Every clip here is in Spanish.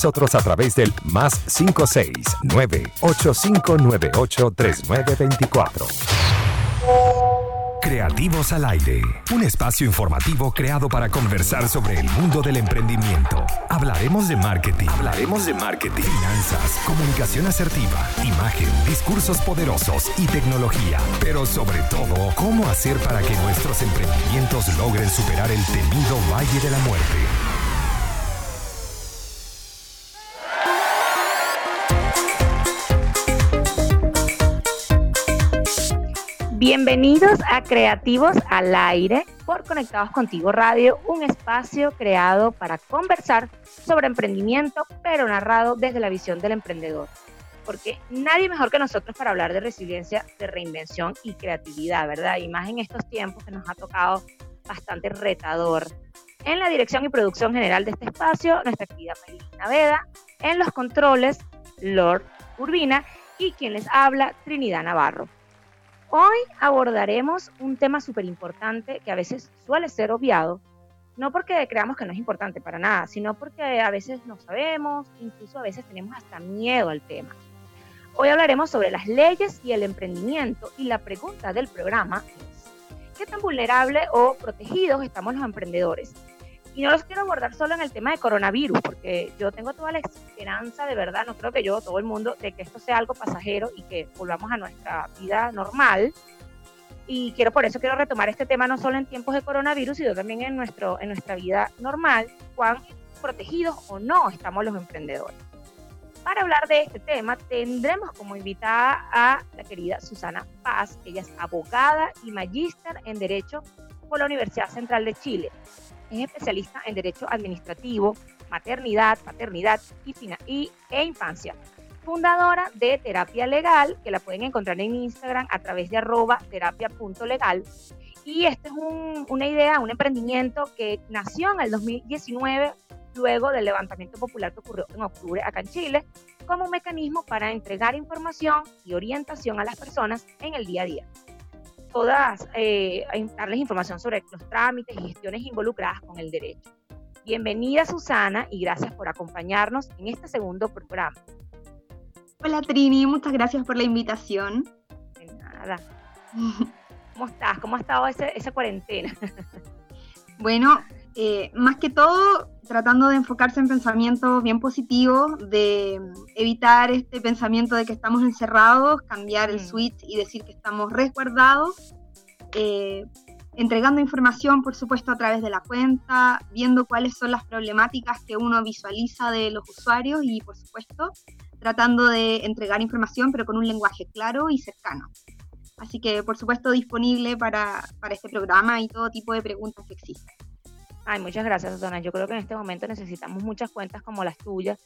nosotros a través del más 569-8598-3924. Creativos al aire, un espacio informativo creado para conversar sobre el mundo del emprendimiento. Hablaremos de marketing. Hablaremos de marketing. Finanzas, comunicación asertiva, imagen, discursos poderosos y tecnología. Pero sobre todo, cómo hacer para que nuestros emprendimientos logren superar el temido Valle de la Muerte. Bienvenidos a Creativos al Aire por Conectados Contigo Radio, un espacio creado para conversar sobre emprendimiento, pero narrado desde la visión del emprendedor. Porque nadie mejor que nosotros para hablar de resiliencia, de reinvención y creatividad, ¿verdad? Y más en estos tiempos que nos ha tocado bastante retador. En la dirección y producción general de este espacio, nuestra querida Melina Veda. En los controles, Lord Urbina. Y quien les habla, Trinidad Navarro. Hoy abordaremos un tema súper importante que a veces suele ser obviado, no porque creamos que no es importante para nada, sino porque a veces no sabemos, incluso a veces tenemos hasta miedo al tema. Hoy hablaremos sobre las leyes y el emprendimiento y la pregunta del programa es, ¿qué tan vulnerable o protegidos estamos los emprendedores? Y no los quiero abordar solo en el tema de coronavirus, porque yo tengo toda la esperanza, de verdad, no creo que yo, todo el mundo, de que esto sea algo pasajero y que volvamos a nuestra vida normal. Y quiero por eso quiero retomar este tema no solo en tiempos de coronavirus, sino también en, nuestro, en nuestra vida normal, cuán protegidos o no estamos los emprendedores. Para hablar de este tema, tendremos como invitada a la querida Susana Paz. Ella es abogada y magíster en Derecho por la Universidad Central de Chile es especialista en Derecho Administrativo, Maternidad, Paternidad y, y, e Infancia. Fundadora de Terapia Legal, que la pueden encontrar en Instagram a través de arroba terapia.legal. Y este es un, una idea, un emprendimiento que nació en el 2019, luego del levantamiento popular que ocurrió en octubre acá en Chile, como un mecanismo para entregar información y orientación a las personas en el día a día todas, eh, darles información sobre los trámites y gestiones involucradas con el derecho. Bienvenida Susana y gracias por acompañarnos en este segundo programa. Hola Trini, muchas gracias por la invitación. De nada. ¿Cómo estás? ¿Cómo ha estado ese, esa cuarentena? Bueno, eh, más que todo tratando de enfocarse en pensamientos bien positivos, de evitar este pensamiento de que estamos encerrados, cambiar el Mm. switch y decir que estamos resguardados, eh, entregando información, por supuesto, a través de la cuenta, viendo cuáles son las problemáticas que uno visualiza de los usuarios y, por supuesto, tratando de entregar información, pero con un lenguaje claro y cercano. Así que, por supuesto, disponible para, para este programa y todo tipo de preguntas que existen. Ay, muchas gracias, Susana. Yo creo que en este momento necesitamos muchas cuentas como las tuyas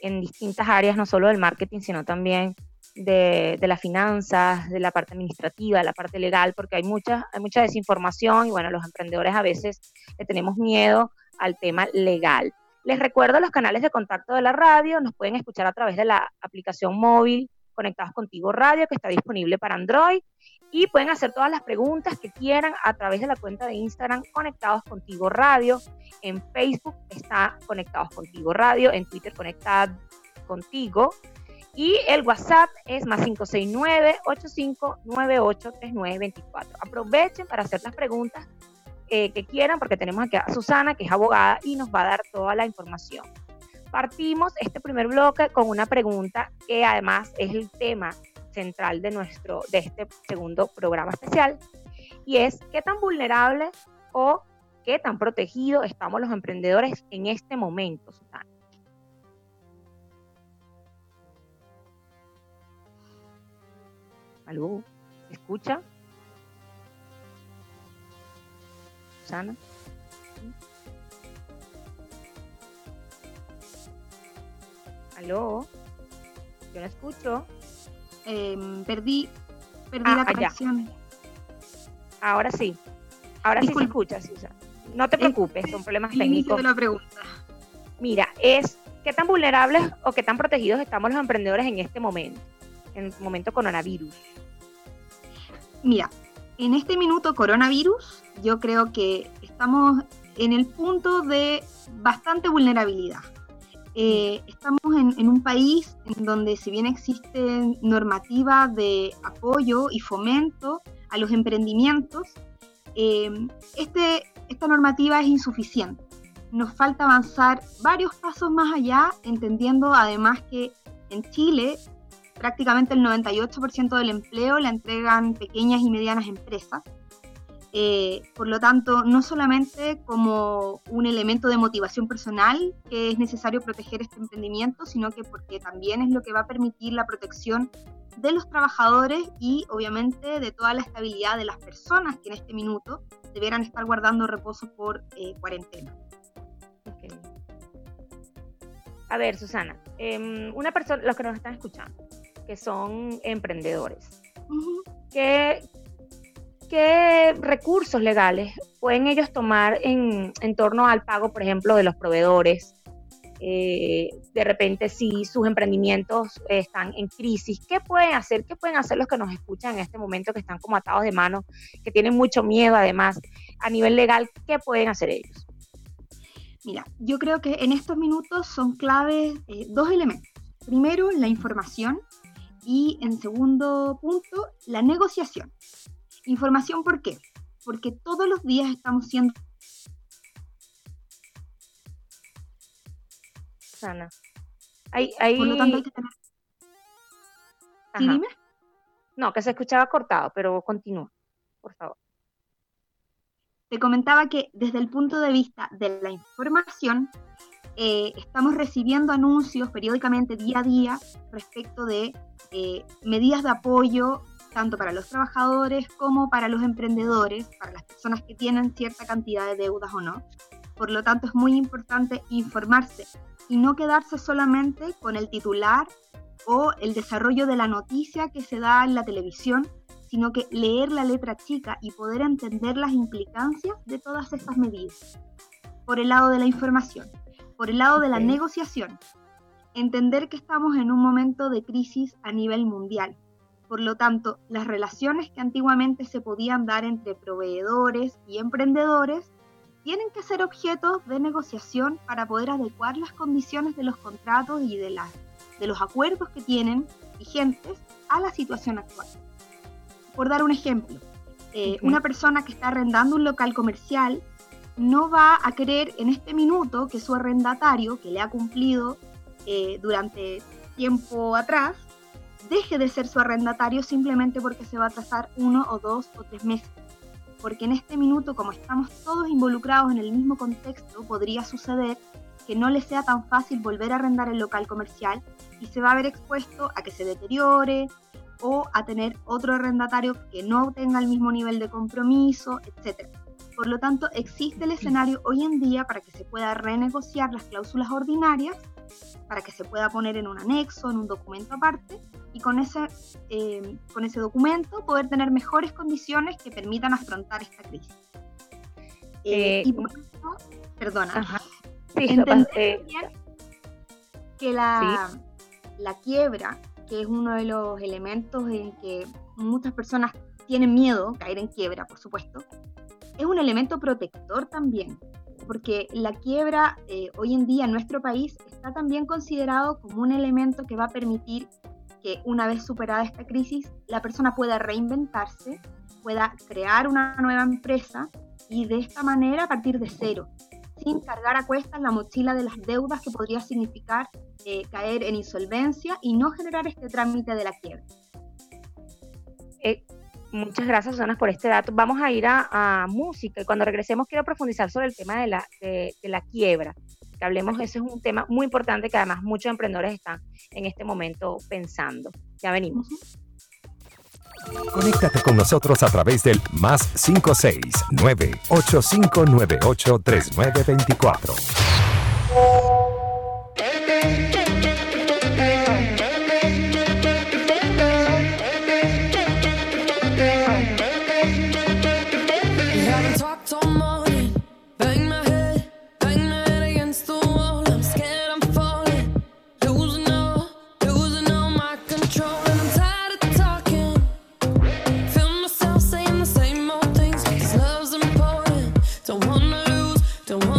en distintas áreas, no solo del marketing, sino también de, de las finanzas, de la parte administrativa, de la parte legal, porque hay mucha, hay mucha desinformación y bueno, los emprendedores a veces le tenemos miedo al tema legal. Les recuerdo los canales de contacto de la radio, nos pueden escuchar a través de la aplicación móvil Conectados Contigo Radio, que está disponible para Android, y pueden hacer todas las preguntas que quieran a través de la cuenta de Instagram Conectados Contigo Radio, en Facebook está Conectados Contigo Radio, en Twitter Conectad Contigo, y el WhatsApp es más 569-8598-3924. Aprovechen para hacer las preguntas eh, que quieran, porque tenemos aquí a Susana, que es abogada, y nos va a dar toda la información. Partimos este primer bloque con una pregunta que además es el tema central de, nuestro, de este segundo programa especial, y es qué tan vulnerable o qué tan protegidos estamos los emprendedores en este momento, Susana. ¿Aló? ¿Escucha? Susana. ¿Aló? Yo no escucho. Em, perdí, perdí la ah, conexión. Ahora sí. Ahora sí se escucha, Susana. No te preocupes, son problemas técnicos. De la pregunta. Mira, es qué tan vulnerables o qué tan protegidos estamos los emprendedores en este momento, en el momento coronavirus. Mira, en este minuto coronavirus, yo creo que estamos en el punto de bastante vulnerabilidad. Eh, estamos en, un país en donde si bien existe normativa de apoyo y fomento a los emprendimientos, eh, este, esta normativa es insuficiente. Nos falta avanzar varios pasos más allá, entendiendo además que en Chile prácticamente el 98% del empleo la entregan pequeñas y medianas empresas eh, por lo tanto, no solamente como un elemento de motivación personal que es necesario proteger este emprendimiento, sino que porque también es lo que va a permitir la protección de los trabajadores y obviamente de toda la estabilidad de las personas que en este minuto debieran estar guardando reposo por eh, cuarentena. A ver, Susana, em, una persona, los que nos están escuchando, que son emprendedores, ¿qué, ¿qué recursos legales pueden ellos tomar en, torno al pago, por ejemplo, de los proveedores? Eh, de repente, si sus emprendimientos están en crisis, ¿qué pueden hacer? ¿Qué pueden hacer los que nos escuchan en este momento, que están como atados de manos, que tienen mucho miedo además? A nivel legal, ¿qué pueden hacer ellos? Mira, yo creo que en estos minutos son claves eh, dos elementos. Primero, la información y en segundo punto, la negociación. Información, ¿por qué? Porque todos los días estamos siendo... Sana. Hay, hay... Por lo tanto, hay que tener... ¿Sí, dime? No, que se escuchaba cortado, pero continúa, por favor. Te comentaba que desde el punto de vista de la información, eh, estamos recibiendo anuncios periódicamente día a día respecto de eh, medidas de apoyo tanto para los trabajadores como para los emprendedores, para las personas que tienen cierta cantidad de deudas o no. Por lo tanto, es muy importante informarse y no quedarse solamente con el titular o el desarrollo de la noticia que se da en la televisión, sino que leer la letra chica y poder entender las implicancias de todas estas medidas. Por el lado de la información, por el lado de la negociación, entender que estamos en un momento de crisis a nivel mundial por lo tanto, las relaciones que antiguamente se podían dar entre proveedores y emprendedores tienen que ser objeto de negociación para poder adecuar las condiciones de los contratos y de, de los acuerdos que tienen vigentes a la situación actual. Por dar un ejemplo, eh, una persona que está arrendando un local comercial no va a querer en este minuto que su arrendatario, que le ha cumplido eh, durante tiempo atrás, deje de ser su arrendatario simplemente porque se va a atrasar uno o dos o tres meses. Porque en este minuto, como estamos todos involucrados en el mismo contexto, podría suceder que no le sea tan fácil volver a arrendar el local comercial y se va a ver expuesto a que se deteriore o a tener otro arrendatario que no tenga el mismo nivel de compromiso, etc. Por lo tanto, existe el escenario hoy en día para que se pueda renegociar las cláusulas ordinarias, para que se pueda poner en un anexo, en un documento aparte, y con ese, eh, con ese documento poder tener mejores condiciones que permitan afrontar esta crisis. Eh, y por eso, perdona, entender que la, la quiebra, que es uno de los elementos en que muchas personas tienen miedo, caer en quiebra, por supuesto, es un elemento protector también, porque la quiebra eh, hoy en día en nuestro país está también considerado como un elemento que va a permitir que una vez superada esta crisis, la persona pueda reinventarse, pueda crear una nueva empresa y de esta manera partir de cero, sin cargar a cuestas la mochila de las deudas que podría significar eh, caer en insolvencia y no generar este trámite de la quiebra. Eh, muchas gracias, Susana, por este dato. Vamos a ir a, música y cuando regresemos quiero profundizar sobre el tema de la, de, la quiebra. Que hablemos, ese es un tema muy importante que además muchos emprendedores están en este momento pensando. Ya venimos. Conéctate con nosotros a través del más 569 8598 3924. Don't wanna lose, don't wanna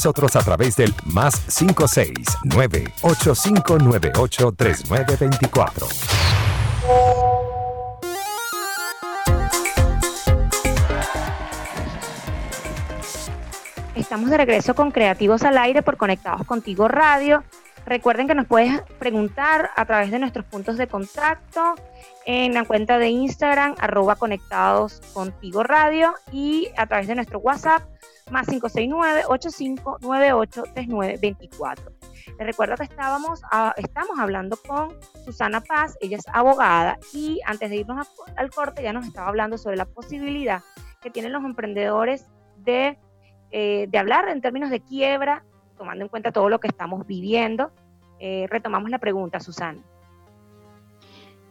nosotros a través del más 569 8598 3924. Estamos de regreso con Creativos al Aire por Conectados Contigo Radio. Recuerden que nos puedes preguntar a través de nuestros puntos de contacto en la cuenta de Instagram, arroba Conectados Contigo Radio y a través de nuestro WhatsApp más 569-8598-3924. Les recuerdo que estábamos, estamos hablando con Susana Paz, ella es abogada y antes de irnos al corte ya nos estaba hablando sobre la posibilidad que tienen los emprendedores de, eh, de hablar en términos de quiebra, tomando en cuenta todo lo que estamos viviendo. Eh, retomamos la pregunta, Susana.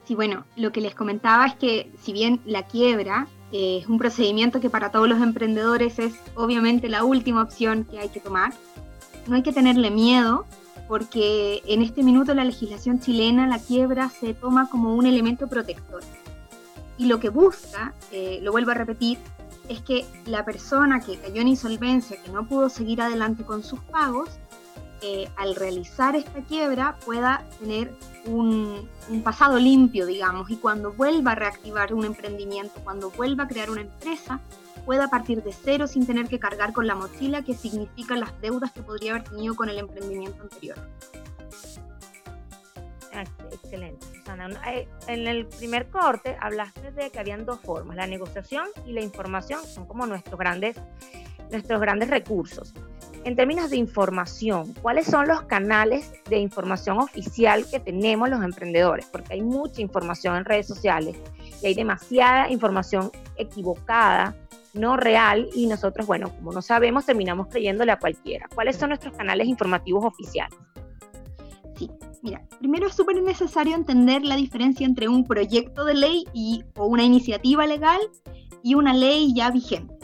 Sí, bueno, lo que les comentaba es que si bien la quiebra es un procedimiento que para todos los emprendedores es obviamente la última opción que hay que tomar. No hay que tenerle miedo porque en este minuto la legislación chilena la quiebra se toma como un elemento protector. Y lo que busca, eh, lo vuelvo a repetir, es que la persona que cayó en insolvencia, que no pudo seguir adelante con sus pagos, eh, al realizar esta quiebra pueda tener un, un, pasado limpio, digamos, y cuando vuelva a reactivar un emprendimiento, cuando vuelva a crear una empresa, pueda partir de cero sin tener que cargar con la mochila que significan las deudas que podría haber tenido con el emprendimiento anterior. Excelente. Eh, en el primer corte hablaste de que habían dos formas, la negociación y la información son como nuestros grandes, nuestros grandes recursos. En términos de información, ¿cuáles son los canales de información oficial que tenemos los emprendedores? Porque hay mucha información en redes sociales y hay demasiada información equivocada, no real, y nosotros, bueno, como no sabemos, terminamos creyéndole a cualquiera. ¿Cuáles son nuestros canales informativos oficiales? Sí, mira, primero es súper necesario entender la diferencia entre un proyecto de ley y, o una iniciativa legal y una ley ya vigente.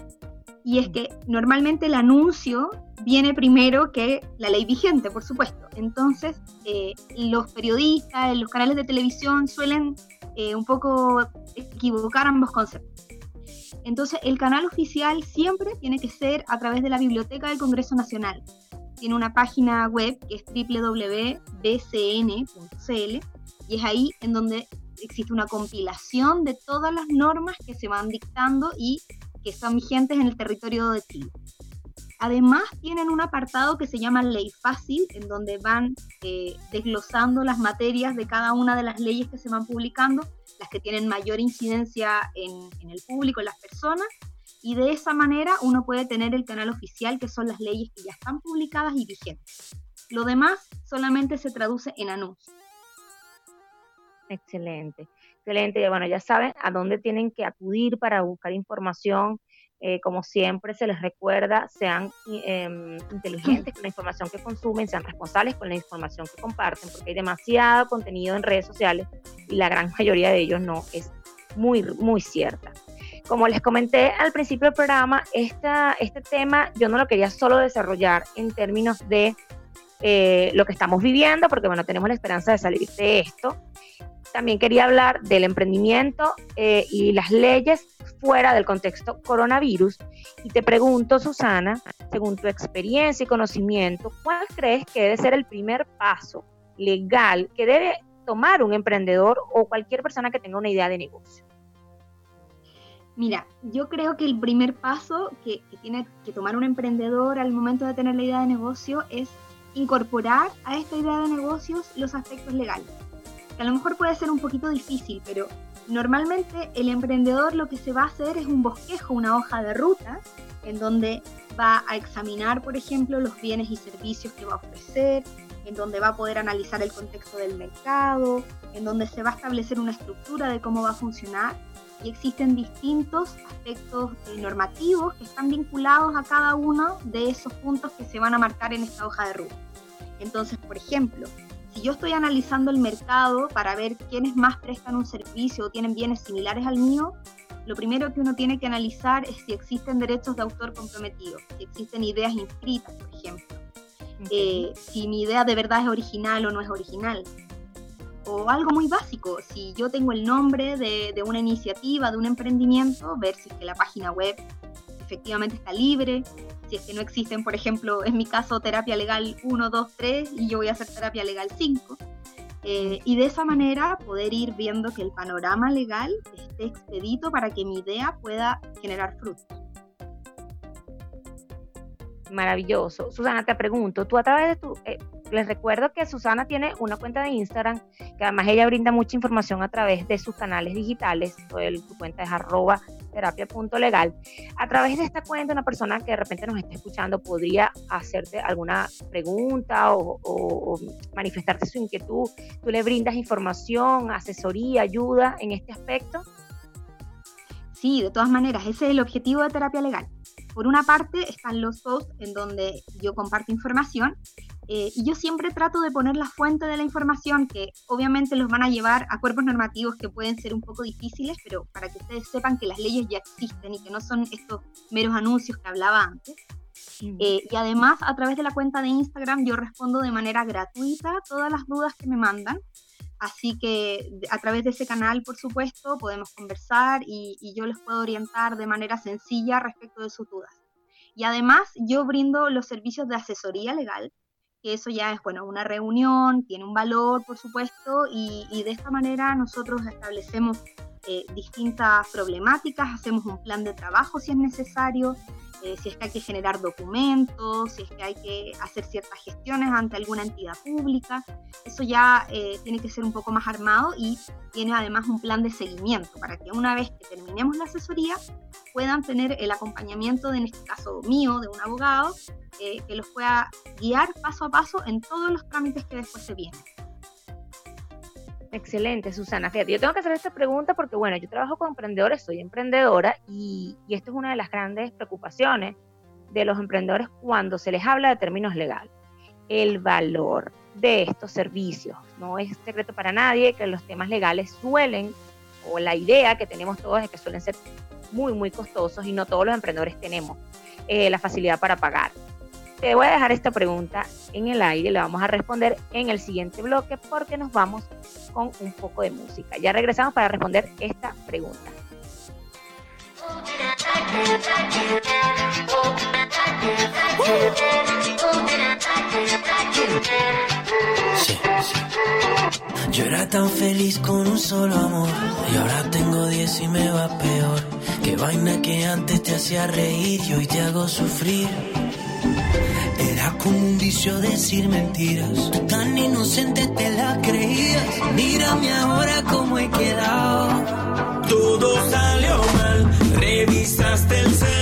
Y es que normalmente el anuncio viene primero que la ley vigente, por supuesto. Entonces, eh, los periodistas, los canales de televisión suelen eh, un poco equivocar ambos conceptos. Entonces, el canal oficial siempre tiene que ser a través de la Biblioteca del Congreso Nacional. Tiene una página web que es www.bcn.cl y es ahí en donde existe una compilación de todas las normas que se van dictando y que son vigentes en el territorio de Chile. Además, tienen un apartado que se llama Ley Fácil, en donde van eh, desglosando las materias de cada una de las leyes que se van publicando, las que tienen mayor incidencia en, en el público, en las personas, y de esa manera uno puede tener el canal oficial, que son las leyes que ya están publicadas y vigentes. Lo demás solamente se traduce en anuncios. Excelente, excelente. Bueno, ya saben a dónde tienen que acudir para buscar información eh, como siempre se les recuerda, sean em, inteligentes con la información que consumen, sean responsables con la información que comparten, porque hay demasiado contenido en redes sociales y la gran mayoría de ellos no es muy, muy cierta. Como les comenté al principio del programa, este tema yo no lo quería solo desarrollar en términos de eh, lo que estamos viviendo, porque bueno, tenemos la esperanza de salir de esto. También quería hablar del emprendimiento eh, y las leyes fuera del contexto coronavirus. Y te pregunto, Susana, según tu experiencia y conocimiento, ¿cuál crees que debe ser el primer paso legal que debe tomar un emprendedor o cualquier persona que tenga una idea de negocio? Mira, yo creo que el primer paso que, tiene que tomar un emprendedor al momento de tener la idea de negocio es incorporar a esta idea de negocios los aspectos legales. Que a lo mejor puede ser un poquito difícil, pero Normalmente el emprendedor lo que se va a hacer es un bosquejo, una hoja de ruta, en donde va a examinar, por ejemplo, los bienes y servicios que va a ofrecer, en donde va a poder analizar el contexto del mercado, en donde se va a establecer una estructura de cómo va a funcionar y existen distintos aspectos eh, normativos que están vinculados a cada uno de esos puntos que se van a marcar en esta hoja de ruta. Entonces, por ejemplo, si yo estoy analizando el mercado para ver quiénes más prestan un servicio o tienen bienes similares al mío, lo primero que uno tiene que analizar es si existen derechos de autor comprometidos, si existen ideas inscritas, por ejemplo, eh, si mi idea de verdad es original o no es original. O algo muy básico, si yo tengo el nombre de, una iniciativa, de un emprendimiento, ver si es que la página web efectivamente está libre, si es que no existen, por ejemplo, en mi caso, terapia legal 1, 2, 3 y yo voy a hacer terapia legal 5. Eh, y de esa manera poder ir viendo que el panorama legal esté expedito para que mi idea pueda generar frutos. Maravilloso. Susana, te pregunto, tú a través de tu, eh, les recuerdo que Susana tiene una cuenta de Instagram, que además ella brinda mucha información a través de sus canales digitales, su cuenta es arroba terapia.legal. A través de esta cuenta, una persona que de repente nos esté escuchando podría hacerte alguna pregunta o, manifestarte su inquietud. ¿Tú le brindas información, asesoría, ayuda en este aspecto? Sí, de todas maneras, ese es el objetivo de terapia legal. Por una parte están los posts en donde yo comparto información eh, y yo siempre trato de poner la fuente de la información que obviamente los van a llevar a cuerpos normativos que pueden ser un poco difíciles, pero para que ustedes sepan que las leyes ya existen y que no son estos meros anuncios que hablaba antes. Eh, y además a través de la cuenta de Instagram yo respondo de manera gratuita todas las dudas que me mandan. Así que a través de ese canal, por supuesto, podemos conversar y, y yo les puedo orientar de manera sencilla respecto de sus dudas. Y además yo brindo los servicios de asesoría legal que eso ya es, bueno, una reunión, tiene un valor, por supuesto, y, de esta manera nosotros establecemos eh, distintas problemáticas, hacemos un plan de trabajo si es necesario, eh, si es que hay que generar documentos, si es que hay que hacer ciertas gestiones ante alguna entidad pública. Eso ya eh, tiene que ser un poco más armado y tiene además un plan de seguimiento para que una vez que terminemos la asesoría puedan tener el acompañamiento, de, en este caso mío, de un abogado, que los pueda guiar paso a paso en todos los trámites que después se vienen. Excelente, Susana. Fíjate, yo tengo que hacer esta pregunta porque, bueno, yo trabajo con emprendedores, soy emprendedora y, esto es una de las grandes preocupaciones de los emprendedores cuando se les habla de términos legales. El valor de estos servicios. No es secreto para nadie que los temas legales suelen, o la idea que tenemos todos es que suelen ser muy, muy costosos y no todos los emprendedores tenemos eh, la facilidad para pagar. Te voy a dejar esta pregunta en el aire, le vamos a responder en el siguiente bloque porque nos vamos con un poco de música. Ya regresamos para responder esta pregunta. Yo era tan feliz con un solo amor y ahora tengo diez y me va peor. Qué vaina que antes te hacía reír y hoy te hago sufrir. Era como un vicio decir mentiras. tan inocente te la creías. Mírame ahora cómo he quedado. Todo salió mal. Revisaste el celular.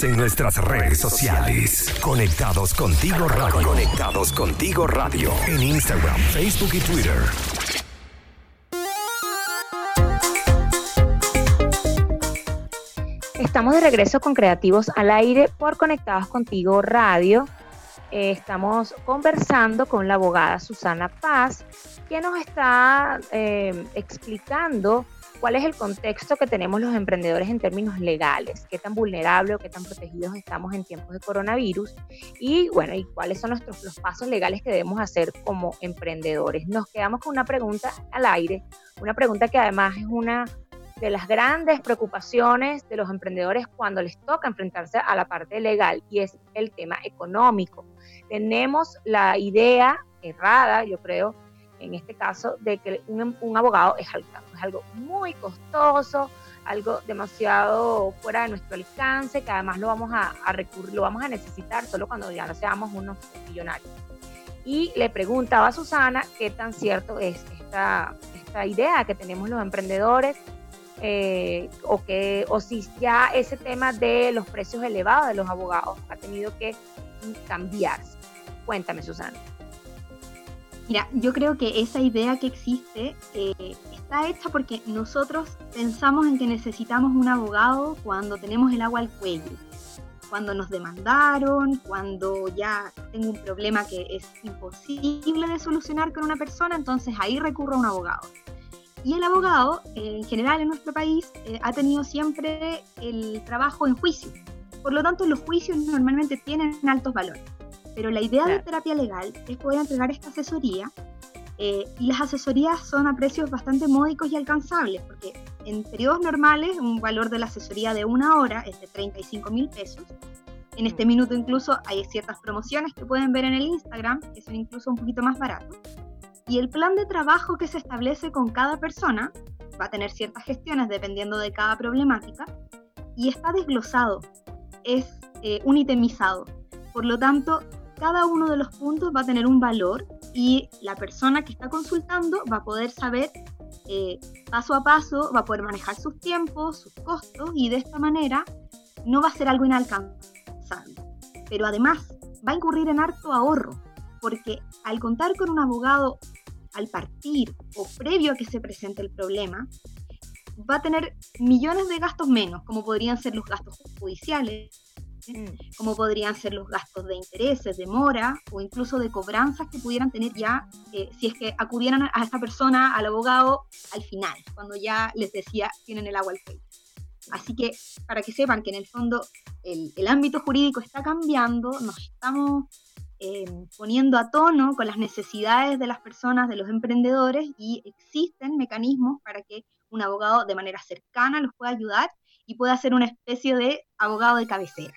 En nuestras redes sociales. Conectados contigo radio. Conectados contigo radio. En Instagram, Facebook y Twitter. Estamos de regreso con Creativos al Aire por Conectados Contigo Radio. Eh, estamos conversando con la abogada Susana Paz, que nos está eh, explicando cuál es el contexto que tenemos los emprendedores en términos legales, qué tan vulnerables o qué tan protegidos estamos en tiempos de coronavirus y bueno, y cuáles son nuestros, los pasos legales que debemos hacer como emprendedores. Nos quedamos con una pregunta al aire, una pregunta que además es una de las grandes preocupaciones de los emprendedores cuando les toca enfrentarse a la parte legal y es el tema económico. Tenemos la idea errada, yo creo, en este caso, de que un, abogado es algo, es algo muy costoso, algo demasiado fuera de nuestro alcance, que además lo vamos a, recurrir, lo vamos a necesitar solo cuando ya no seamos unos millonarios. Y le preguntaba a Susana qué tan cierto es esta, esta idea que tenemos los emprendedores eh, o, que, o si ya ese tema de los precios elevados de los abogados ha tenido que cambiarse. Cuéntame, Susana. Mira, yo creo que esa idea que existe eh, está hecha porque nosotros pensamos en que necesitamos un abogado cuando tenemos el agua al cuello, cuando nos demandaron, cuando ya tengo un problema que es imposible de solucionar con una persona, entonces ahí recurro a un abogado. Y el abogado, en general en nuestro país, eh, ha tenido siempre el trabajo en juicio. Por lo tanto, los juicios normalmente tienen altos valores. Pero la idea de terapia legal es poder entregar esta asesoría eh, y las asesorías son a precios bastante módicos y alcanzables, porque en periodos normales un valor de la asesoría de una hora es de 35 mil pesos. En este mm. minuto incluso hay ciertas promociones que pueden ver en el Instagram, que son incluso un poquito más baratos. Y el plan de trabajo que se establece con cada persona va a tener ciertas gestiones dependiendo de cada problemática y está desglosado, es eh, un itemizado. Por lo tanto, cada uno de los puntos va a tener un valor y la persona que está consultando va a poder saber eh, paso a paso, va a poder manejar sus tiempos, sus costos y de esta manera no va a ser algo inalcanzable. Pero además va a incurrir en harto ahorro, porque al contar con un abogado al partir o previo a que se presente el problema, va a tener millones de gastos menos, como podrían ser los gastos judiciales. Como podrían ser los gastos de intereses, de mora o incluso de cobranzas que pudieran tener ya eh, si es que acudieran a esta persona, al abogado, al final, cuando ya les decía tienen el agua al cuello. Así que para que sepan que en el fondo el, el ámbito jurídico está cambiando, nos estamos Em, poniendo a tono con las necesidades de las personas, de los emprendedores, y existen mecanismos para que un abogado de manera cercana los pueda ayudar y pueda ser una especie de abogado de cabecera.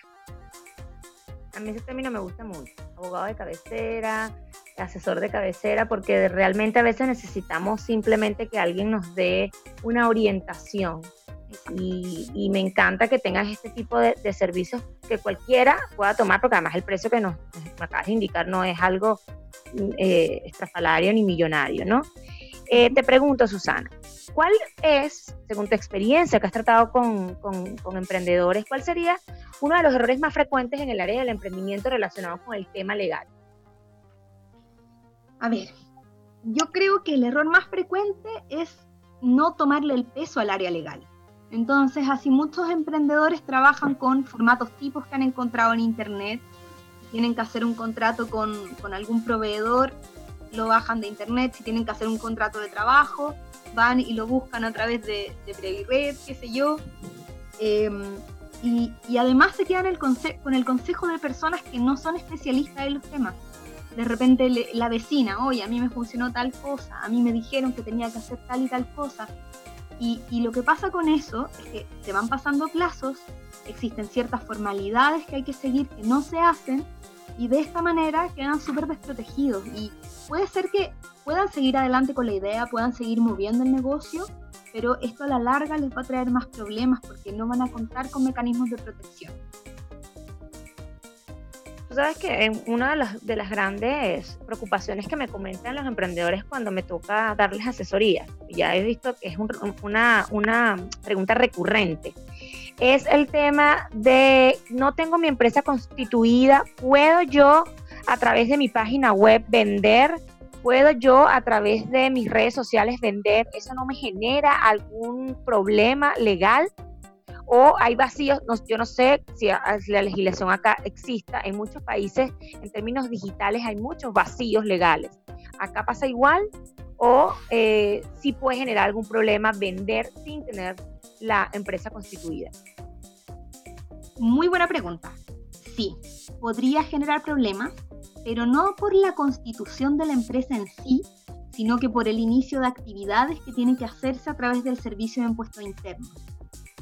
A mí ese término me gusta mucho, abogado de cabecera, asesor de cabecera, porque realmente a veces necesitamos simplemente que alguien nos dé una orientación y, me encanta que tengas este tipo de, servicios que cualquiera pueda tomar, porque además el precio que nos, acabas de indicar no es algo eh, estrafalario ni millonario, ¿no? Eh, te pregunto, Susana, ¿cuál es, según tu experiencia que has tratado con, emprendedores, cuál sería uno de los errores más frecuentes en el área del emprendimiento relacionado con el tema legal? A ver, yo creo que el error más frecuente es no tomarle el peso al área legal. Entonces, así muchos emprendedores trabajan con formatos tipos que han encontrado en Internet. Tienen que hacer un contrato con, algún proveedor, lo bajan de Internet. Si tienen que hacer un contrato de trabajo, van y lo buscan a través de, de Red, qué sé yo. Em, y, además se quedan con el consejo de personas que no son especialistas en los temas. De repente la vecina, oye, a mí me funcionó tal cosa, a mí me dijeron que tenía que hacer tal y tal cosa. Y, lo que pasa con eso es que se van pasando plazos, existen ciertas formalidades que hay que seguir que no se hacen y de esta manera quedan súper desprotegidos. Y puede ser que puedan seguir adelante con la idea, puedan seguir moviendo el negocio, pero esto a la larga les va a traer más problemas porque no van a contar con mecanismos de protección. Tú sabes que una de las, de las grandes preocupaciones que me comentan los emprendedores cuando me toca darles asesoría, ya he visto que es una, una pregunta recurrente, es el tema de no tengo mi empresa constituida, ¿puedo yo a través de mi página web vender? ¿Puedo yo a través de mis redes sociales vender? ¿Eso no me genera algún problema legal? o hay vacíos, yo no sé si, la legislación acá exista, en muchos países en términos digitales hay muchos vacíos legales. ¿Acá pasa igual o eh, si puede generar algún problema vender sin tener la empresa constituida? Muy buena pregunta. Sí, podría generar problemas, pero no por la constitución de la empresa en sí, sino que por el inicio de actividades que tienen que hacerse a través del servicio de impuestos internos.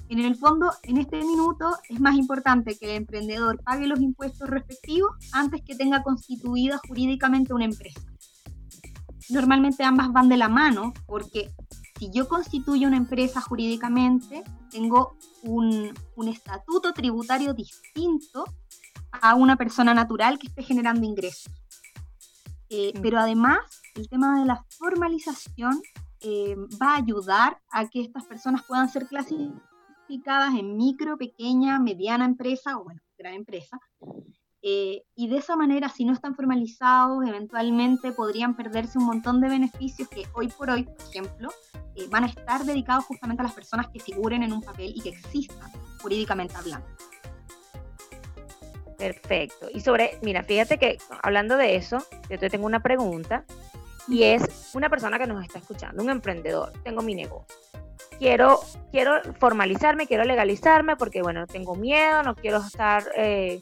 En el fondo, en este minuto es más importante que el emprendedor pague los impuestos respectivos antes que tenga constituida jurídicamente una empresa. Normalmente ambas van de la mano porque si yo constituyo una empresa jurídicamente, tengo un, estatuto tributario distinto a una persona natural que esté generando ingresos. Eh, mm. Pero además, el tema de la formalización eh, va a ayudar a que estas personas puedan ser clasificadas en micro, pequeña, mediana empresa o, bueno, gran empresa. Eh, y de esa manera, si no están formalizados, eventualmente podrían perderse un montón de beneficios que hoy por hoy, por ejemplo, eh, van a estar dedicados justamente a las personas que figuren en un papel y que existan jurídicamente hablando. Perfecto. Y sobre, mira, fíjate que hablando de eso, yo te tengo una pregunta y es una persona que nos está escuchando, un emprendedor, tengo mi negocio quiero, quiero formalizarme, quiero legalizarme porque, bueno, tengo miedo, no quiero estar eh,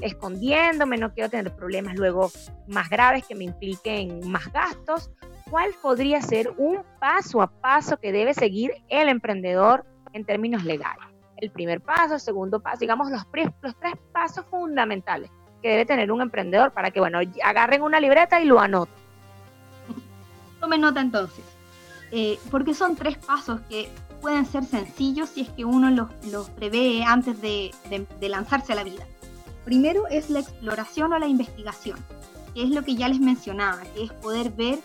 escondiéndome, no quiero tener problemas luego más graves que me impliquen más gastos. ¿Cuál podría ser un paso a paso que debe seguir el emprendedor en términos legales? El primer paso, el segundo paso, digamos los, los tres pasos fundamentales que debe tener un emprendedor para que, bueno, agarren una libreta y lo anoten. Tomen nota entonces. Eh, porque son tres pasos que pueden ser sencillos si es que uno los, prevé antes de, lanzarse a la vida. Primero es la exploración o la investigación, que es lo que ya les mencionaba, que es poder ver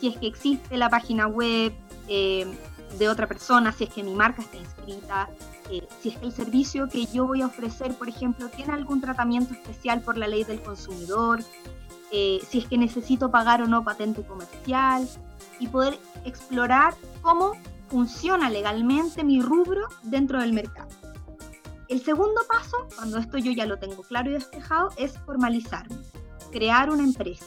si es que existe la página web eh, de otra persona, si es que mi marca está inscrita, eh, si es que el servicio que yo voy a ofrecer, por ejemplo, tiene algún tratamiento especial por la ley del consumidor, si es que necesito pagar o no patente comercial, y poder explorar cómo funciona legalmente mi rubro dentro del mercado. El segundo paso, cuando esto yo ya lo tengo claro y despejado, es formalizarme, crear una empresa.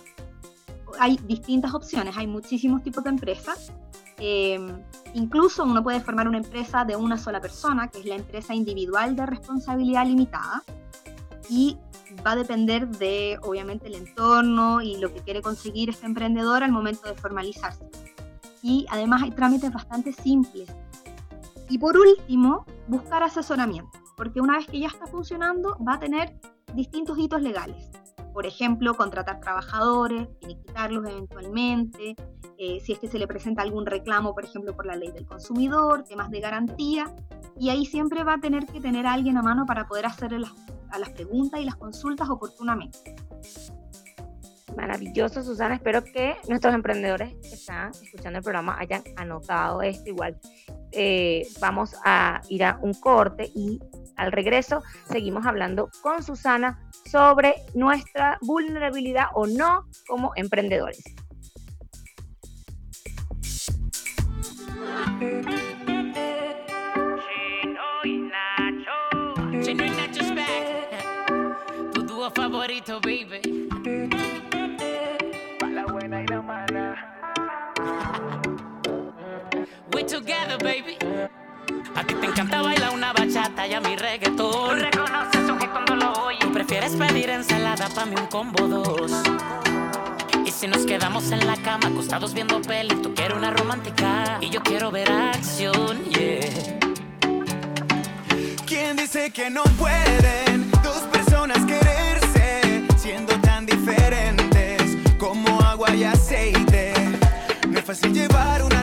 Hay distintas opciones, hay muchísimos tipos de empresas. Eh, incluso uno puede formar una empresa de una sola persona, que es la empresa individual de responsabilidad limitada, y va a depender de, obviamente, el entorno y lo que quiere conseguir este emprendedor al momento de formalizarse. Y además hay trámites bastante simples. Y por último, buscar asesoramiento, porque una vez que ya está funcionando, va a tener distintos hitos legales. Por ejemplo, contratar trabajadores, quitarlos eventualmente, eh, si es que se le presenta algún reclamo, por ejemplo, por la ley del consumidor, temas de garantía, y ahí siempre va a tener que tener a alguien a mano para poder hacerle las a las preguntas y las consultas oportunamente. Maravilloso, Susana. Espero que nuestros emprendedores que están escuchando el programa hayan anotado esto. Igual eh, vamos a ir a un corte y al regreso seguimos hablando con Susana sobre nuestra vulnerabilidad o no como emprendedores. Mí un combo dos. Y si nos quedamos en la cama acostados viendo peli, tú quieres una romántica y yo quiero ver acción, yeah. ¿Quién dice que no pueden dos personas querer? siendo tan diferentes como agua y aceite. No es fácil llevar una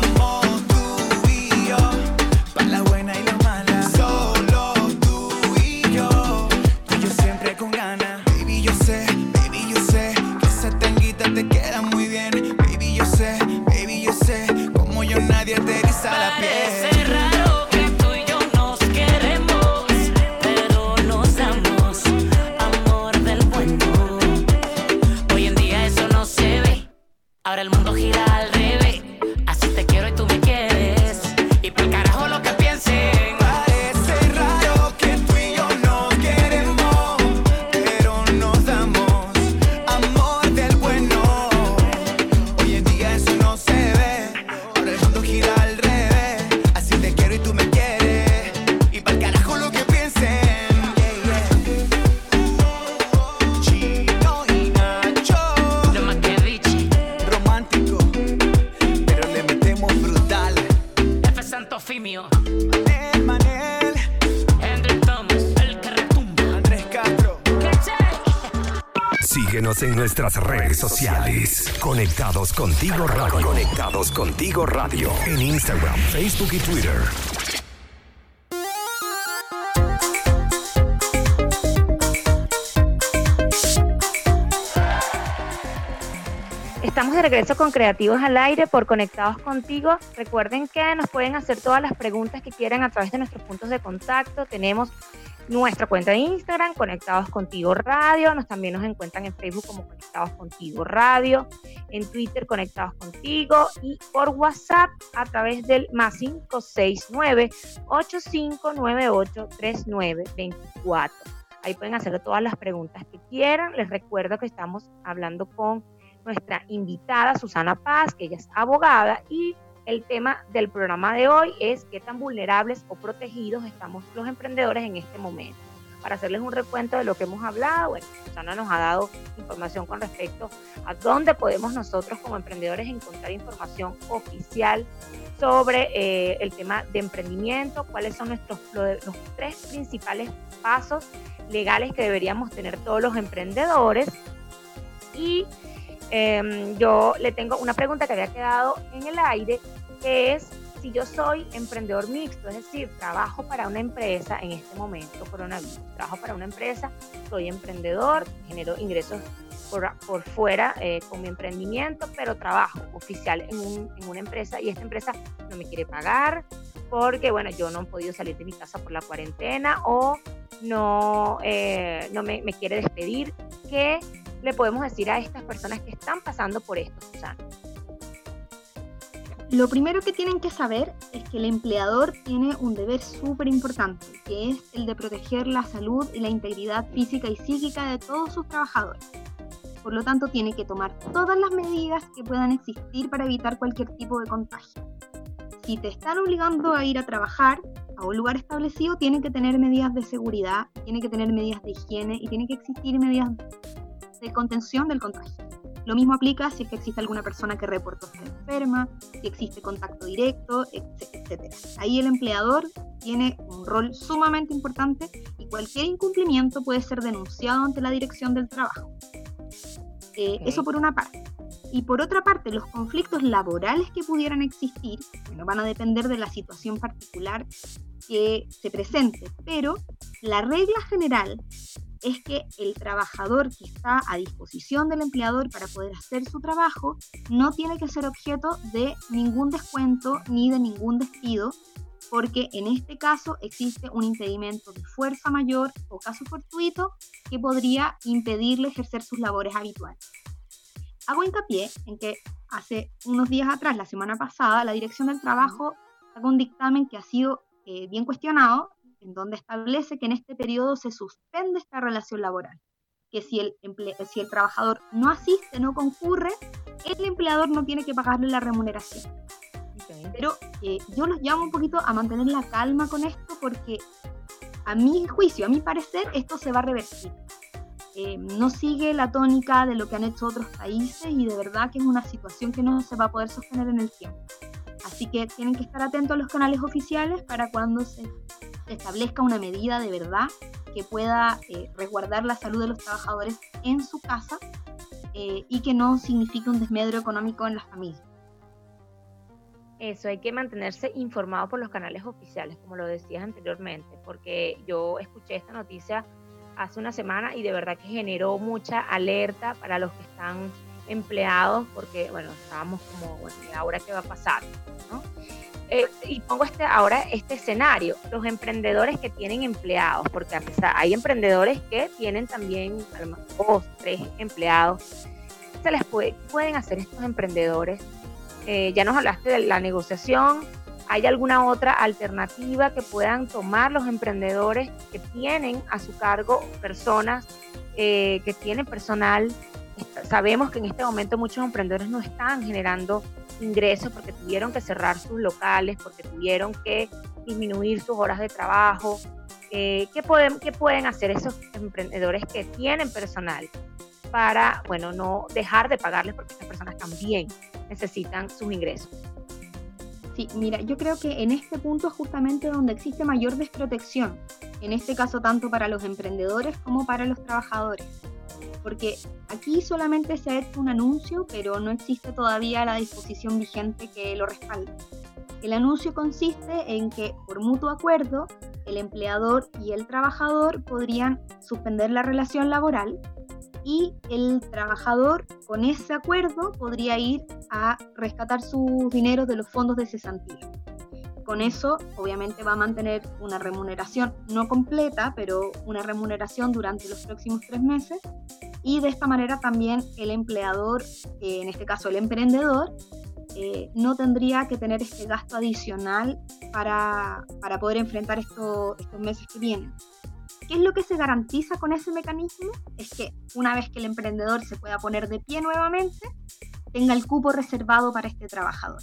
Síguenos en nuestras redes sociales. Conectados contigo radio. Conectados contigo radio. En Instagram, Facebook y Twitter. Estamos de regreso con Creativos al Aire por Conectados Contigo. Recuerden que nos pueden hacer todas las preguntas que quieran a través de nuestros puntos de contacto. Tenemos nuestra cuenta de Instagram, Conectados Contigo Radio. Nos, también nos encuentran en Facebook como Conectados Contigo Radio. En Twitter, Conectados Contigo. Y por WhatsApp a través del más 569-8598-3924. Ahí pueden hacer todas las preguntas que quieran. Les recuerdo que estamos hablando con nuestra invitada Susana Paz, que ella es abogada, y el tema del programa de hoy es qué tan vulnerables o protegidos estamos los emprendedores en este momento. Para hacerles un recuento de lo que hemos hablado, bueno, Susana nos ha dado información con respecto a dónde podemos nosotros como emprendedores encontrar información oficial sobre eh, el tema de emprendimiento, cuáles son nuestros los tres principales pasos legales que deberíamos tener todos los emprendedores y Em, yo le tengo una pregunta que había quedado en el aire, que es si yo soy emprendedor mixto, es decir, trabajo para una empresa en este momento, coronavirus, trabajo para una empresa, soy emprendedor, genero ingresos por, por fuera eh, con mi emprendimiento, pero trabajo oficial en, un- en una empresa y esta empresa no me quiere pagar porque, bueno, yo no he podido salir de mi casa por la cuarentena o no, eh, no me, me quiere despedir. ¿Qué le podemos decir a estas personas que están pasando por esto, Susana? Lo primero que tienen que saber es que el empleador tiene un deber súper importante, que es el de proteger la salud y la integridad física y psíquica de todos sus trabajadores. Por lo tanto, tiene que tomar todas las medidas que puedan existir para evitar cualquier tipo de contagio. Si te están obligando a ir a trabajar a un lugar establecido, tiene que tener medidas de seguridad, tiene que tener medidas de higiene y tiene que existir medidas de contención del contagio. Lo mismo aplica si es que existe alguna persona que reportó ser enferma, si existe contacto directo, etc. Ahí el empleador tiene un rol sumamente importante y cualquier incumplimiento puede ser denunciado ante la dirección del trabajo. Eh. Eso por una parte. Y por otra parte, los conflictos laborales que pudieran existir bueno, van a depender de la situación particular que se presente, pero la regla general es que el trabajador que está a disposición del empleador para poder hacer su trabajo no tiene que ser objeto de ningún descuento ni de ningún despido, porque en este caso existe un impedimento de fuerza mayor o caso fortuito que podría impedirle ejercer sus labores habituales. Hago hincapié en que hace unos días atrás, la semana pasada, la Dirección del Trabajo sacó un dictamen que ha sido eh, bien cuestionado, en donde establece que en este periodo se suspende esta relación laboral, que si el, si el trabajador no asiste, no concurre, el empleador no tiene que pagarle la remuneración. Pero eh, yo los llamo un poquito a mantener la calma con esto porque a mi juicio, a mi parecer, esto se va a revertir. Eh, no sigue la tónica de lo que han hecho otros países y de verdad que es una situación que no se va a poder sostener en el tiempo. Así que tienen que estar atentos a los canales oficiales para cuando se, establezca una medida de verdad que pueda eh, resguardar la salud de los trabajadores en su casa eh, y que no signifique un desmedro económico en las familias. Eso, hay que mantenerse informado por los canales oficiales, como lo decías anteriormente, porque yo escuché esta noticia hace una semana y de verdad que generó mucha alerta para los que están empleados, porque bueno, estábamos como, bueno, ahora qué va a pasar? ¿no? Eh, y pongo este, ahora este escenario, los emprendedores que tienen empleados, porque a pesar, hay emprendedores que tienen también dos, tres empleados. ¿Qué les puede, pueden hacer estos emprendedores? Eh, ya nos hablaste de la negociación, ¿Hay alguna otra alternativa que puedan tomar los emprendedores que tienen a su cargo personas, eh, que tienen personal? Sabemos que en este momento muchos emprendedores no están generando ingresos porque tuvieron que cerrar sus locales, porque tuvieron que disminuir sus horas de trabajo. Eh, ¿qué, pueden, ¿Qué pueden hacer esos emprendedores que tienen personal para, bueno, no dejar de pagarles porque estas personas también necesitan sus ingresos? Sí, mira, yo creo que en este punto es justamente donde existe mayor desprotección, en este caso tanto para los emprendedores como para los trabajadores, porque aquí solamente se ha hecho un anuncio, pero no existe todavía la disposición vigente que lo respalde. El anuncio consiste en que por mutuo acuerdo el empleador y el trabajador podrían suspender la relación laboral y el trabajador con ese acuerdo podría ir a rescatar sus dinero de los fondos de cesantía. Con eso, obviamente, va a mantener una remuneración no completa, pero una remuneración durante los próximos tres meses. Y de esta manera también el empleador, eh, en este caso el emprendedor, eh, no tendría que tener este gasto adicional para, para poder enfrentar estos meses que vienen. ¿Qué es lo que se garantiza con ese mecanismo? Es que una vez que el emprendedor se pueda poner de pie nuevamente, tenga el cupo reservado para este trabajador.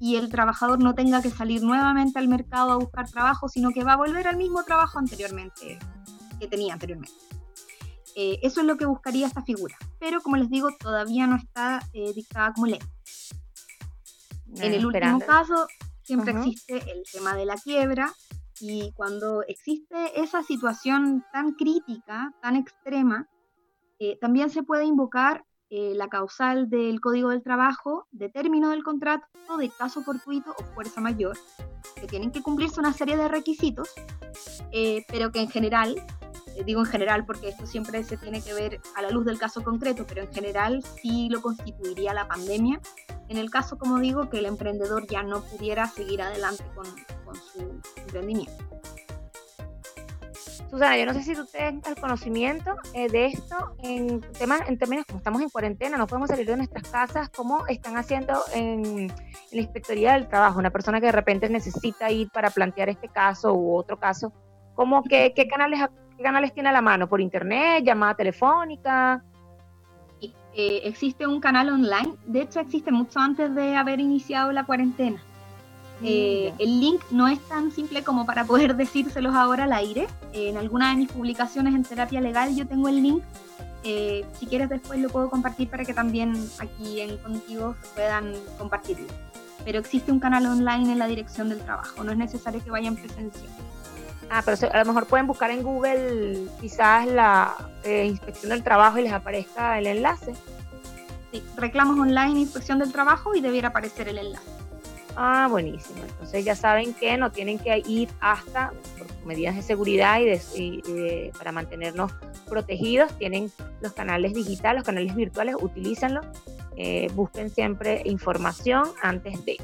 Y el trabajador no tenga que salir nuevamente al mercado a buscar trabajo, sino que va a volver al mismo trabajo anteriormente, que tenía anteriormente. Eh, eso es lo que buscaría esta figura. Pero como les digo, todavía no está eh, dictada como ley. en el último caso, siempre existe el tema de la quiebra, y cuando existe esa situación tan crítica, tan extrema, eh, también se puede invocar eh, la causal del Código del Trabajo de término del contrato de caso fortuito o fuerza mayor, que tienen que cumplirse una serie de requisitos, eh, pero que en general, digo en general porque esto siempre se tiene que ver a la luz del caso concreto, pero en general sí lo constituiría la pandemia, en el caso, como digo, que el emprendedor ya no pudiera seguir adelante con, con su emprendimiento. Susana, yo no sé si tú tienes el conocimiento eh, de esto en, temas, en términos como estamos en cuarentena, no podemos salir de nuestras casas, ¿cómo están haciendo en, la inspectoría del trabajo? Una persona que de repente necesita ir para plantear este caso u otro caso, ¿cómo, qué, qué canales, qué canales tiene a la mano? ¿Por internet? ¿Llamada telefónica? Eh, existe un canal online, de hecho existe mucho antes de haber iniciado la cuarentena. Eh, el link no es tan simple como para poder decírselos ahora al aire. en alguna de mis publicaciones en terapia legal yo tengo el link. Eh, si quieres después lo puedo compartir para que también aquí en Contigo puedan compartirlo. Pero existe un canal online en la dirección del trabajo, no es necesario que vayan presencial. Ah, pero a lo mejor pueden buscar en Google quizás la eh, inspección del trabajo y les aparezca el enlace. Sí, reclamos online inspección del trabajo y debiera aparecer el enlace. Ah, buenísimo. Entonces ya saben que no tienen que ir hasta por medidas de seguridad y, para mantenernos protegidos. Tienen los canales digitales, los canales virtuales, utilícenlos. Eh, busquen siempre información antes de.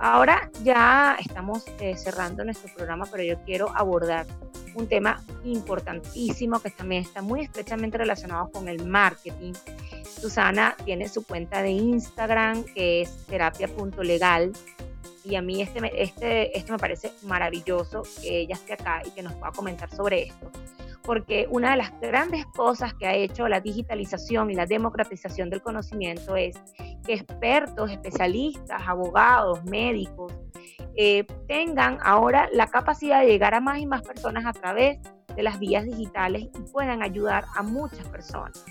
Ahora ya estamos eh, cerrando nuestro programa, pero yo quiero abordar un tema importantísimo que también está muy estrechamente relacionado con el marketing. Susana tiene su cuenta de Instagram que es terapia.legal y a mí este, este, esto me parece maravilloso que ella esté acá y que nos pueda comentar sobre esto. Porque una de las grandes cosas que ha hecho la digitalización y la democratización del conocimiento es que expertos, especialistas, abogados, médicos, eh, tengan ahora la capacidad de llegar a más y más personas a través de las vías digitales y puedan ayudar a muchas personas.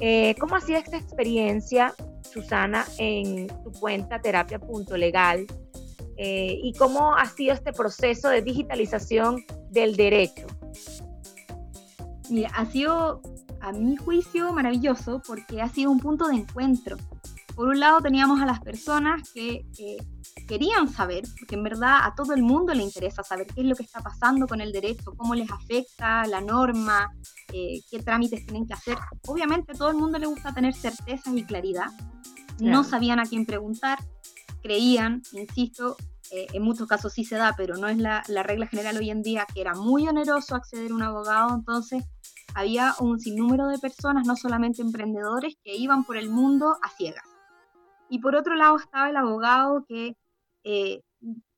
Eh, ¿Cómo ha sido esta experiencia, Susana, en tu cuenta terapia.legal? Eh, ¿Y cómo ha sido este proceso de digitalización del derecho? Mira, ha sido, a mi juicio, maravilloso porque ha sido un punto de encuentro. Por un lado teníamos a las personas que querían saber, porque en verdad a todo el mundo le interesa saber qué es lo que está pasando con el derecho, cómo les afecta la norma, eh, qué trámites tienen que hacer. Obviamente a todo el mundo le gusta tener certezas y claridad. No sabían a quién preguntar, creían, insisto, eh, en muchos casos sí se da, pero no es la, la regla general hoy en día, que era muy oneroso acceder a un abogado, entonces había un sinnúmero de personas, no solamente emprendedores, que iban por el mundo a ciegas. Y por otro lado estaba el abogado que eh,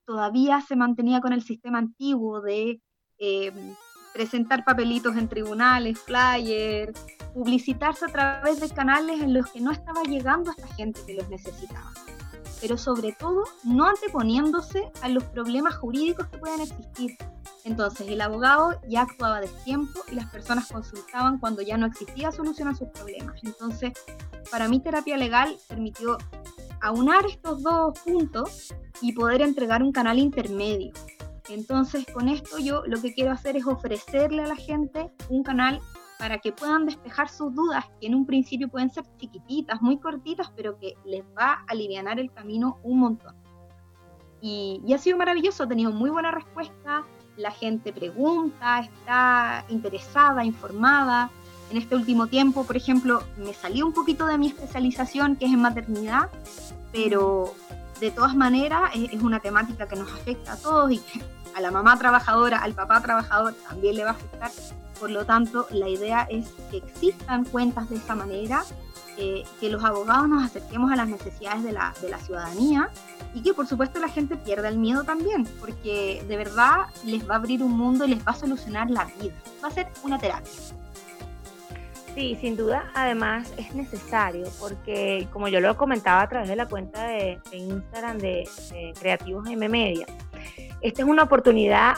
todavía se mantenía con el sistema antiguo de eh, presentar papelitos en tribunales, flyers, publicitarse a través de canales en los que no estaba llegando a esta gente que los necesitaba. Pero sobre todo, no anteponiéndose a los problemas jurídicos que puedan existir. Entonces, el abogado ya actuaba de tiempo y las personas consultaban cuando ya no existía solución a sus problemas. Entonces, para mí, terapia legal permitió aunar estos dos puntos y poder entregar un canal intermedio. Entonces, con esto yo lo que quiero hacer es ofrecerle a la gente un canal para que puedan despejar sus dudas, que en un principio pueden ser chiquititas, muy cortitas, pero que les va a aliviar el camino un montón. Y, y ha sido maravilloso, ha tenido muy buena respuesta, la gente pregunta, está interesada, informada. En este último tiempo, por ejemplo, me salí un poquito de mi especialización, que es en maternidad, pero de todas maneras es, una temática que nos afecta a todos y a la mamá trabajadora, al papá trabajador también le va a afectar. Por lo tanto, la idea es que existan cuentas de esa manera, eh, que los abogados nos acerquemos a las necesidades de la, de la ciudadanía y que por supuesto la gente pierda el miedo también, porque de verdad les va a abrir un mundo y les va a solucionar la vida. Va a ser una terapia. Sí, sin duda, además es necesario porque, como yo lo comentaba a través de la cuenta de, Instagram de, Creativos M Media, esta es una oportunidad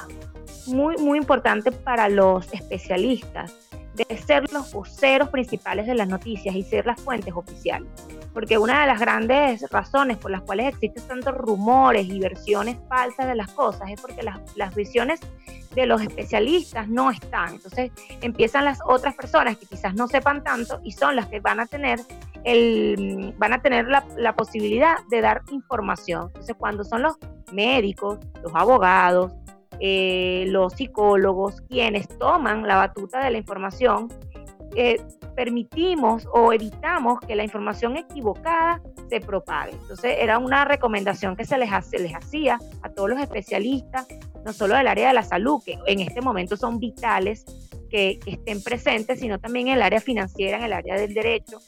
muy, muy importante para los especialistas de ser los voceros principales de las noticias y ser las fuentes oficiales. Porque una de las grandes razones por las cuales existen tantos rumores y versiones falsas de las cosas es porque las, las visiones de los especialistas no están. Entonces empiezan las otras personas que quizás no sepan tanto y son las que van a tener el, van a tener la, la posibilidad de dar información. Entonces cuando son los médicos, los abogados, eh, los psicólogos quienes toman la batuta de la información, eh, permitimos o evitamos que la información equivocada se propague. Entonces era una recomendación que se les, hace, les hacía a todos los especialistas, no solo del área de la salud, que en este momento son vitales que estén presentes, sino también en el área financiera, en el área del derecho,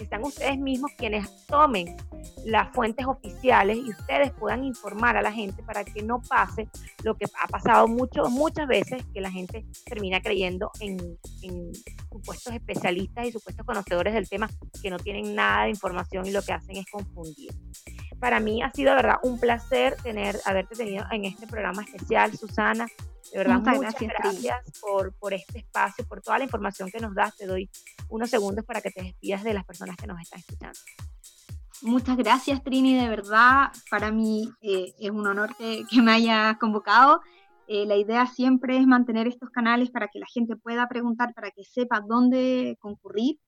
que sean ustedes mismos quienes tomen las fuentes oficiales y ustedes puedan informar a la gente para que no pase lo que ha pasado mucho, muchas veces, que la gente termina creyendo en, en supuestos especialistas y supuestos conocedores del tema que no tienen nada de información y lo que hacen es confundir. Para mí ha sido, de verdad, un placer tener, haberte tenido en este programa especial, Susana. De verdad, muchas, gracias, por, por este espacio, por toda la información que nos das. Te doy unos segundos para que te despidas de las personas que nos están escuchando. Muchas gracias, Trini, de verdad. Para mí eh, es un honor que, me hayas convocado. Eh, la idea siempre es mantener estos canales para que la gente pueda preguntar, para que sepa dónde concurrir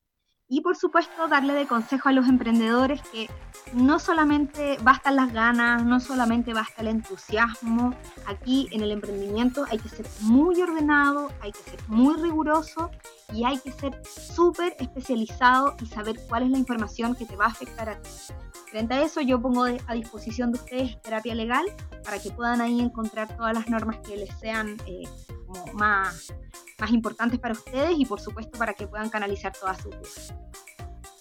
y por supuesto darle de consejo a los emprendedores que no solamente bastan las ganas, no solamente basta el entusiasmo, aquí en el emprendimiento hay que ser muy ordenado, hay que ser muy riguroso y hay que ser súper especializado y saber cuál es la información que te va a afectar a ti. Frente a eso yo pongo a disposición de ustedes terapia legal para que puedan ahí encontrar todas las normas que les sean eh, más, más importantes para ustedes y por supuesto para que puedan canalizar todas sus dudas.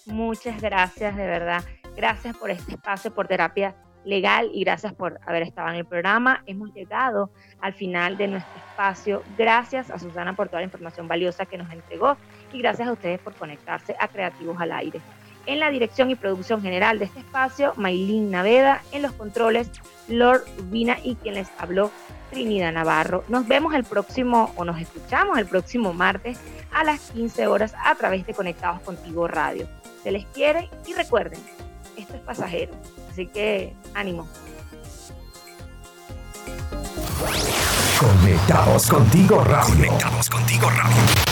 Muchas gracias, de verdad. Gracias por este espacio, por terapia legal y gracias por haber estado en el programa. Hemos llegado al final de nuestro espacio. Gracias a Susana por toda la información valiosa que nos entregó y gracias a ustedes por conectarse a Creativos al Aire. En la dirección y producción general de este espacio, Maylin Naveda, en los controles, Lord Rubina y quien les habló, Trinidad Navarro. Nos vemos el próximo, o nos escuchamos el próximo martes a las 15 horas a través de Conectados Contigo Radio. Se les quiere y recuerden, esto es pasajero, así que ánimo. Conectados Contigo Radio. Conectados Contigo Radio.